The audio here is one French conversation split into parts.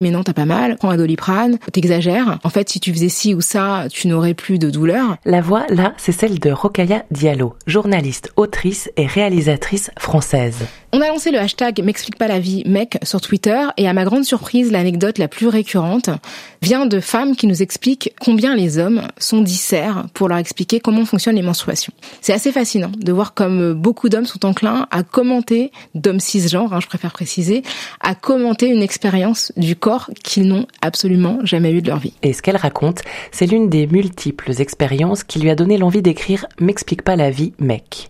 mais non, t'as pas mal, prends un doliprane, t'exagères. En fait, si tu faisais ci ou ça, tu n'aurais plus de douleur. La voix, là, c'est celle de Rokaya Diallo, journaliste, autrice et réalisatrice française. On a lancé le hashtag M'explique pas la vie mec sur Twitter et à ma grande surprise, l'anecdote la plus récurrente vient de femmes qui nous expliquent combien les hommes sont disserts pour leur expliquer comment fonctionnent les menstruations. C'est assez fascinant de voir comme beaucoup d'hommes sont enclins à commenter, d'hommes cisgenres, hein, je préfère préciser, à commenter une expérience du corps qu'ils n'ont absolument jamais eu de leur vie. Et ce qu'elle raconte, c'est l'une des multiples expériences qui lui a donné l'envie d'écrire M'explique pas la vie mec.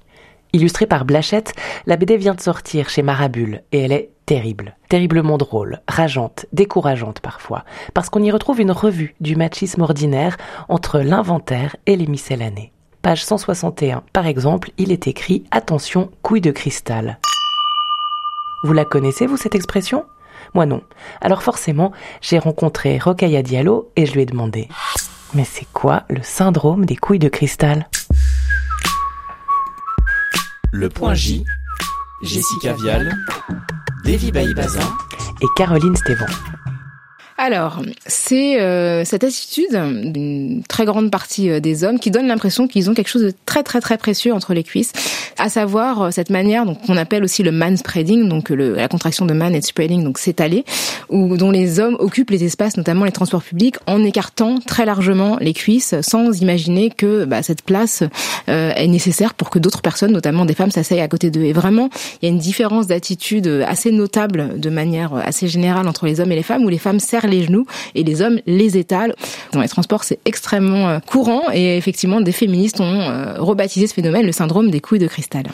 Illustrée par Blachette, la BD vient de sortir chez Marabule et elle est terrible, terriblement drôle, rageante, décourageante parfois, parce qu'on y retrouve une revue du machisme ordinaire entre l'inventaire et les miscellanées. Page 161, par exemple, il est écrit Attention, couille de cristal. Vous la connaissez, vous, cette expression? Moi non. Alors forcément, j'ai rencontré Rokaya Diallo et je lui ai demandé Mais c'est quoi le syndrome des couilles de cristal? Le Point J, Jessica Vial, Davy Baïbazin et Caroline Stévan. Alors, c'est euh, cette attitude d'une très grande partie euh, des hommes qui donne l'impression qu'ils ont quelque chose de très très très précieux entre les cuisses, à savoir euh, cette manière donc qu'on appelle aussi le man spreading, donc le, la contraction de man et spreading, donc s'étaler, où dont les hommes occupent les espaces, notamment les transports publics, en écartant très largement les cuisses, sans imaginer que bah, cette place euh, est nécessaire pour que d'autres personnes, notamment des femmes, s'asseyent à côté d'eux. Et vraiment, il y a une différence d'attitude assez notable, de manière assez générale entre les hommes et les femmes, où les femmes serrent les genoux et les hommes les étalent. Dans les transports, c'est extrêmement euh, courant et effectivement, des féministes ont euh, rebaptisé ce phénomène le syndrome des couilles de cristal.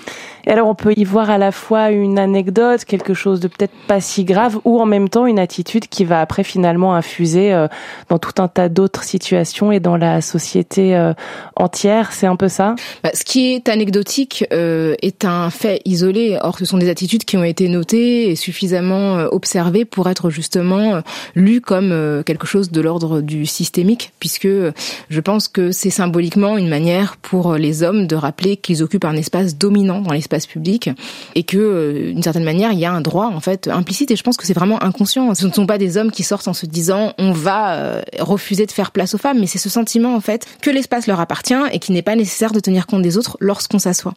Et alors, on peut y voir à la fois une anecdote, quelque chose de peut-être pas si grave, ou en même temps une attitude qui va après finalement infuser euh, dans tout un tas d'autres situations et dans la société entière. C'est un peu ça? Bah, Ce qui est anecdotique est un fait isolé. Or, ce sont des attitudes qui ont été notées et suffisamment observées pour être justement lues comme euh, quelque chose de l'ordre du systémique, puisque je pense que c'est symboliquement une manière pour les hommes de rappeler qu'ils occupent un espace dominant dans l'espace public et que, euh, d'une certaine manière, il y a un droit en fait implicite. Et je pense que c'est vraiment inconscient. Ce ne sont pas des hommes qui sortent en se disant on va euh, refuser de faire place aux femmes, mais c'est ce sentiment en fait que l'espace leur appartient et qu'il n'est pas nécessaire de tenir compte des autres lorsqu'on s'assoit.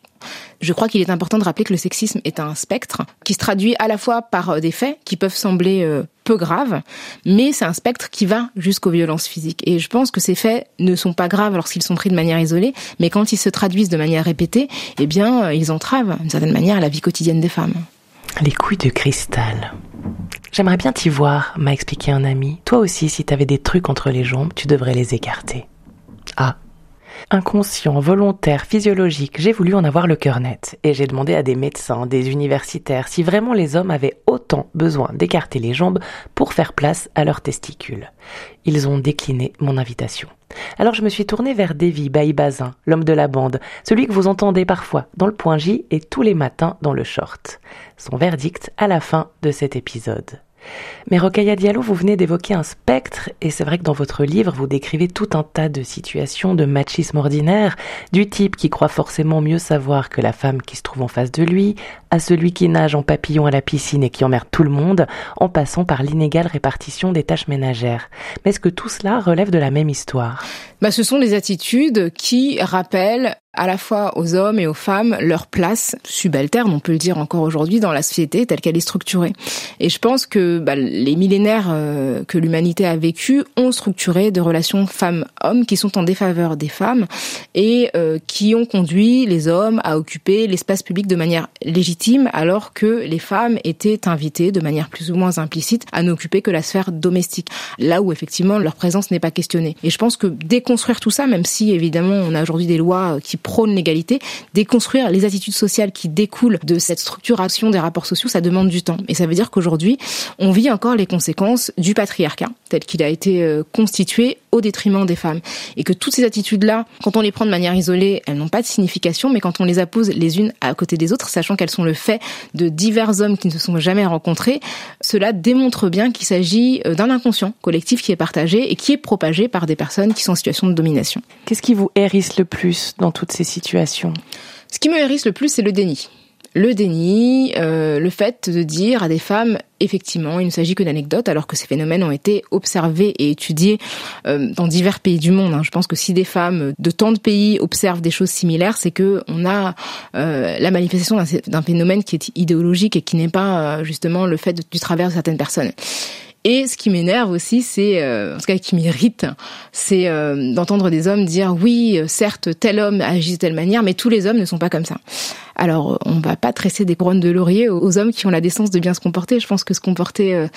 Je crois qu'il est important de rappeler que le sexisme est un spectre qui se traduit à la fois par des faits qui peuvent sembler peu grave, mais c'est un spectre qui va jusqu'aux violences physiques. Et je pense que ces faits ne sont pas graves lorsqu'ils sont pris de manière isolée, mais quand ils se traduisent de manière répétée, eh bien, euh, ils entravent d'une certaine manière la vie quotidienne des femmes. Les couilles de cristal. J'aimerais bien t'y voir, m'a expliqué un ami. Toi aussi, si t'avais des trucs entre les jambes, tu devrais les écarter. Ah, Inconscient, volontaire, physiologique, j'ai voulu en avoir le cœur net. Et j'ai demandé à des médecins, des universitaires, si vraiment les hommes avaient autant besoin d'écarter les jambes pour faire place à leurs testicules. Ils ont décliné mon invitation. Alors je me suis tournée vers Davy Baïbazin, l'homme de la bande, celui que vous entendez parfois dans le point J et tous les matins dans le short. Son verdict à la fin de cet épisode. Mais Rokaya Diallo, vous venez d'évoquer un spectre, et c'est vrai que dans votre livre, vous décrivez tout un tas de situations de machisme ordinaire, du type qui croit forcément mieux savoir que la femme qui se trouve en face de lui, à celui qui nage en papillon à la piscine et qui emmerde tout le monde, en passant par l'inégale répartition des tâches ménagères. Mais est-ce que tout cela relève de la même histoire? Bah, Ce sont des attitudes qui rappellent à la fois aux hommes et aux femmes leur place subalterne, on peut le dire encore aujourd'hui, dans la société telle qu'elle est structurée. Et je pense que bah, les millénaires euh, que l'humanité a vécu ont structuré de relations femmes-hommes qui sont en défaveur des femmes et euh, qui ont conduit les hommes à occuper l'espace public de manière légitime alors que les femmes étaient invitées de manière plus ou moins implicite à n'occuper que la sphère domestique, là où effectivement leur présence n'est pas questionnée. Et je pense que déconstruire tout ça, même si évidemment on a aujourd'hui des lois qui prône l'égalité, déconstruire les attitudes sociales qui découlent de cette structuration des rapports sociaux, ça demande du temps. Et ça veut dire qu'aujourd'hui, on vit encore les conséquences du patriarcat tel qu'il a été euh, constitué au détriment des femmes. Et que toutes ces attitudes-là, quand on les prend de manière isolée, elles n'ont pas de signification, mais quand on les appose les unes à côté des autres, sachant qu'elles sont le fait de divers hommes qui ne se sont jamais rencontrés, cela démontre bien qu'il s'agit euh, d'un inconscient collectif qui est partagé et qui est propagé par des personnes qui sont en situation de domination. Qu'est-ce qui vous hérisse le plus dans toutes ces situations? Ce qui me hérisse le plus, c'est le déni le déni, euh, le fait de dire à des femmes effectivement, il ne s'agit que d'anecdotes, alors que ces phénomènes ont été observés et étudiés euh, dans divers pays du monde. Hein. Je pense que si des femmes de tant de pays observent des choses similaires, c'est que on a euh, la manifestation d'un phénomène qui est idéologique et qui n'est pas justement le fait du travers de certaines personnes. Et ce qui m'énerve aussi, c'est, euh, en tout cas qui m'irrite, c'est euh, d'entendre des hommes dire oui, certes, tel homme agit de telle manière, mais tous les hommes ne sont pas comme ça. Alors, on va pas tresser des couronnes de laurier aux hommes qui ont la décence de bien se comporter. Je pense que se comporter euh,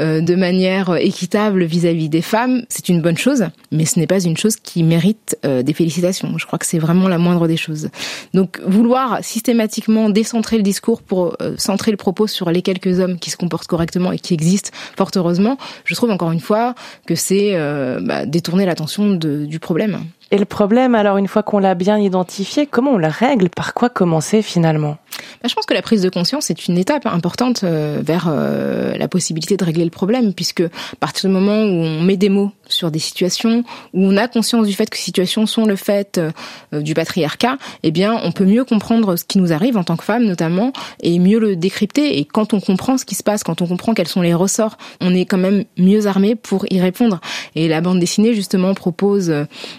euh, de manière équitable vis-à-vis des femmes, c'est une bonne chose, mais ce n'est pas une chose qui mérite euh, des félicitations. Je crois que c'est vraiment la moindre des choses. Donc, vouloir systématiquement décentrer le discours pour centrer le propos sur les quelques hommes qui se comportent correctement et qui existent, fort heureusement, je trouve encore une fois que c'est bah, détourner l'attention du problème. Et le problème, alors une fois qu'on l'a bien identifié, comment on le règle? Par quoi commencer finalement? Bah, Je pense que la prise de conscience est une étape importante euh, vers euh, la possibilité de régler le problème, puisque à partir du moment où on met des mots sur des situations où on a conscience du fait que ces situations sont le fait euh, du patriarcat, eh bien, on peut mieux comprendre ce qui nous arrive en tant que femme, notamment, et mieux le décrypter. Et quand on comprend ce qui se passe, quand on comprend quels sont les ressorts, on est quand même mieux armé pour y répondre. Et la bande dessinée, justement, propose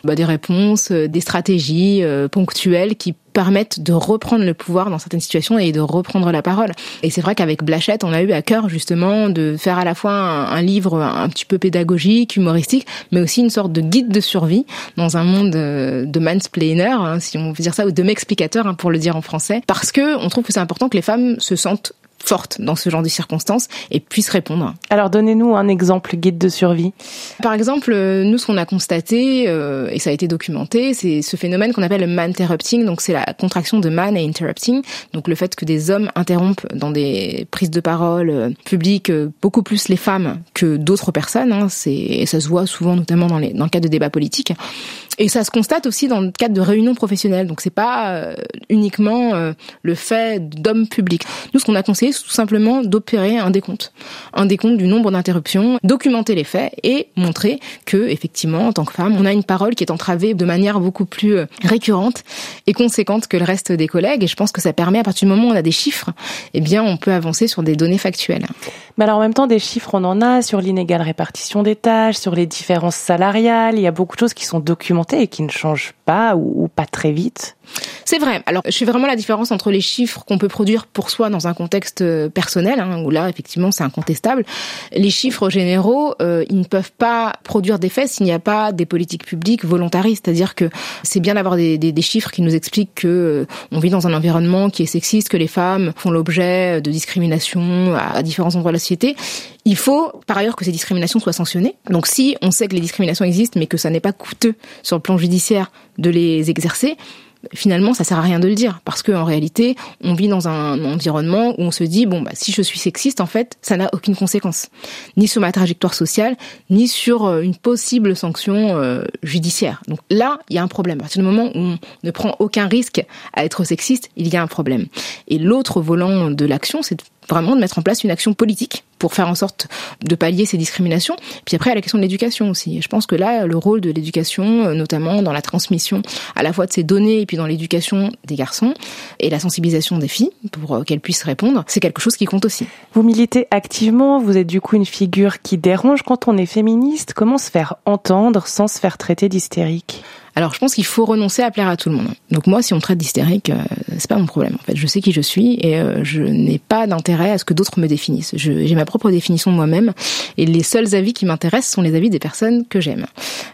bah, des réponses, des stratégies ponctuelles qui permettent de reprendre le pouvoir dans certaines situations et de reprendre la parole. Et c'est vrai qu'avec Blachette, on a eu à cœur justement de faire à la fois un, livre un petit peu pédagogique, humoristique, mais aussi une sorte de guide de survie dans un monde euh, de mansplainer, hein, si on veut dire ça, ou de m'explicateur, hein, pour le dire en français, parce que on trouve que c'est important que les femmes se sentent forte dans ce genre de circonstances et puisse répondre. Alors donnez-nous un exemple guide de survie. Par exemple, euh, nous ce qu'on a constaté euh, et ça a été documenté, c'est ce phénomène qu'on appelle le man-interrupting, donc c'est la contraction de man et interrupting, donc le fait que des hommes interrompent dans des prises de parole euh, publiques beaucoup plus les femmes que d'autres personnes. Hein, c'est ça se voit souvent notamment dans, les, dans le cadre de débats politiques. Et ça se constate aussi dans le cadre de réunions professionnelles. Donc c'est pas euh, uniquement euh, le fait d'hommes publics. Nous, ce qu'on a conseillé, c'est tout simplement d'opérer un décompte, un décompte du nombre d'interruptions, documenter les faits et montrer que effectivement, en tant que femme, on a une parole qui est entravée de manière beaucoup plus euh, récurrente et conséquente que le reste des collègues. Et je pense que ça permet, à partir du moment où on a des chiffres, eh bien, on peut avancer sur des données factuelles. Mais alors en même temps, des chiffres, on en a sur l'inégale répartition des tâches, sur les différences salariales. Il y a beaucoup de choses qui sont documentées et qui ne change pas ou, pas très vite c'est vrai. Alors, je fais vraiment la différence entre les chiffres qu'on peut produire pour soi dans un contexte euh, personnel, hein, où là, effectivement, c'est incontestable. Les chiffres généraux, euh, ils ne peuvent pas produire des faits s'il n'y a pas des politiques publiques volontaristes. C'est-à-dire que c'est bien d'avoir des, des, des, chiffres qui nous expliquent que euh, on vit dans un environnement qui est sexiste, que les femmes font l'objet de discrimination à, à différents endroits de la société. Il faut, par ailleurs, que ces discriminations soient sanctionnées. Donc, si on sait que les discriminations existent, mais que ça n'est pas coûteux sur le plan judiciaire de les exercer, finalement ça sert à rien de le dire. Parce qu'en réalité on vit dans un environnement où on se dit bon bah si je suis sexiste en fait ça n'a aucune conséquence. Ni sur ma trajectoire sociale ni sur euh, une possible sanction euh, judiciaire. Donc là il y a un problème. À partir du moment où on ne prend aucun risque à être sexiste il y a un problème. Et l'autre volant de l'action c'est vraiment de mettre en place une action politique pour faire en sorte de pallier ces discriminations. Puis après, à la question de l'éducation aussi. je pense que là, le rôle de l'éducation, euh, notamment dans la transmission à la fois de ces données et puis dans l'éducation des garçons et la sensibilisation des filles pour euh, qu'elles puissent répondre, c'est quelque chose qui compte aussi. Vous militez activement, vous êtes du coup une figure qui dérange quand on est féministe. Comment se faire entendre sans se faire traiter d'hystérique? Alors je pense qu'il faut renoncer à plaire à tout le monde. Donc moi, si on me traite d'hystérique, euh, c'est pas mon problème. En fait, je sais qui je suis et euh, je n'ai pas d'intérêt à ce que d'autres me définissent. J'ai ma propre définition de moi-même et les seuls avis qui m'intéressent sont les avis des personnes que j'aime.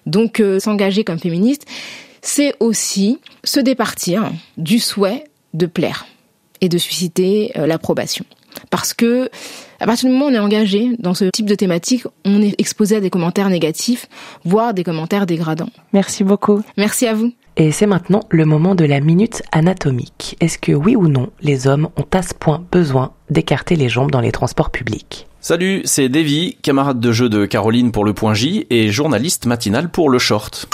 Donc euh, s'engager comme féministe, c'est aussi se départir du souhait de plaire et de susciter l'approbation. Parce que à partir du moment où on est engagé dans ce type de thématique, on est exposé à des commentaires négatifs, voire des commentaires dégradants. Merci beaucoup. Merci à vous. Et c'est maintenant le moment de la minute anatomique. Est-ce que oui ou non, les hommes ont à ce point besoin d'écarter les jambes dans les transports publics? Salut, c'est Davy, camarade de jeu de Caroline pour le point J et journaliste matinal pour le short.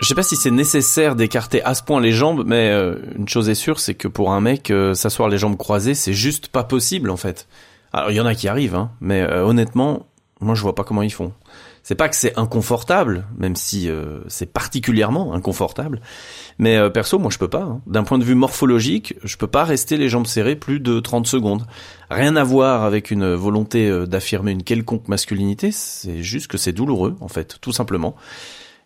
Je sais pas si c'est nécessaire d'écarter à ce point les jambes, mais euh, une chose est sûre, c'est que pour un mec, euh, s'asseoir les jambes croisées, c'est juste pas possible en fait. Alors il y en a qui arrivent, hein, mais euh, honnêtement, Moi, je vois pas comment ils font. C'est pas que c'est inconfortable, même si euh, c'est particulièrement inconfortable. Mais euh, perso, moi, je peux pas. hein. D'un point de vue morphologique, je peux pas rester les jambes serrées plus de 30 secondes. Rien à voir avec une volonté euh, d'affirmer une quelconque masculinité. C'est juste que c'est douloureux, en fait, tout simplement.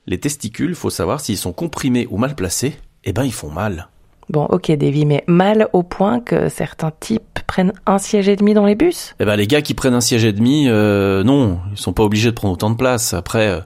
Les testicules, faut savoir s'ils sont comprimés ou mal placés. Eh ben, ils font mal. Bon, ok, Davy, mais mal au point que certains types prennent un siège et demi dans les bus? Eh ben les gars qui prennent un siège et demi, euh, non, ils sont pas obligés de prendre autant de place. Après, euh,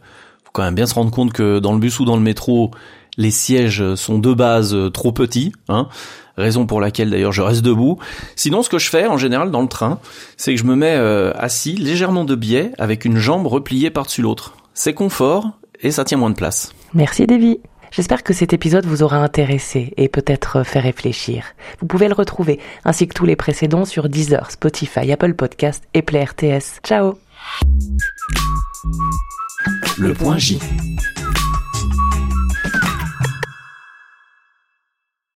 faut quand même bien se rendre compte que dans le bus ou dans le métro, les sièges sont de base euh, trop petits, hein. Raison pour laquelle d'ailleurs je reste debout. Sinon, ce que je fais en général dans le train, c'est que je me mets euh, assis légèrement de biais avec une jambe repliée par-dessus l'autre. C'est confort et ça tient moins de place. Merci, Davy. J'espère que cet épisode vous aura intéressé et peut-être fait réfléchir. Vous pouvez le retrouver, ainsi que tous les précédents, sur Deezer, Spotify, Apple Podcast et Play RTS. Ciao Le point J.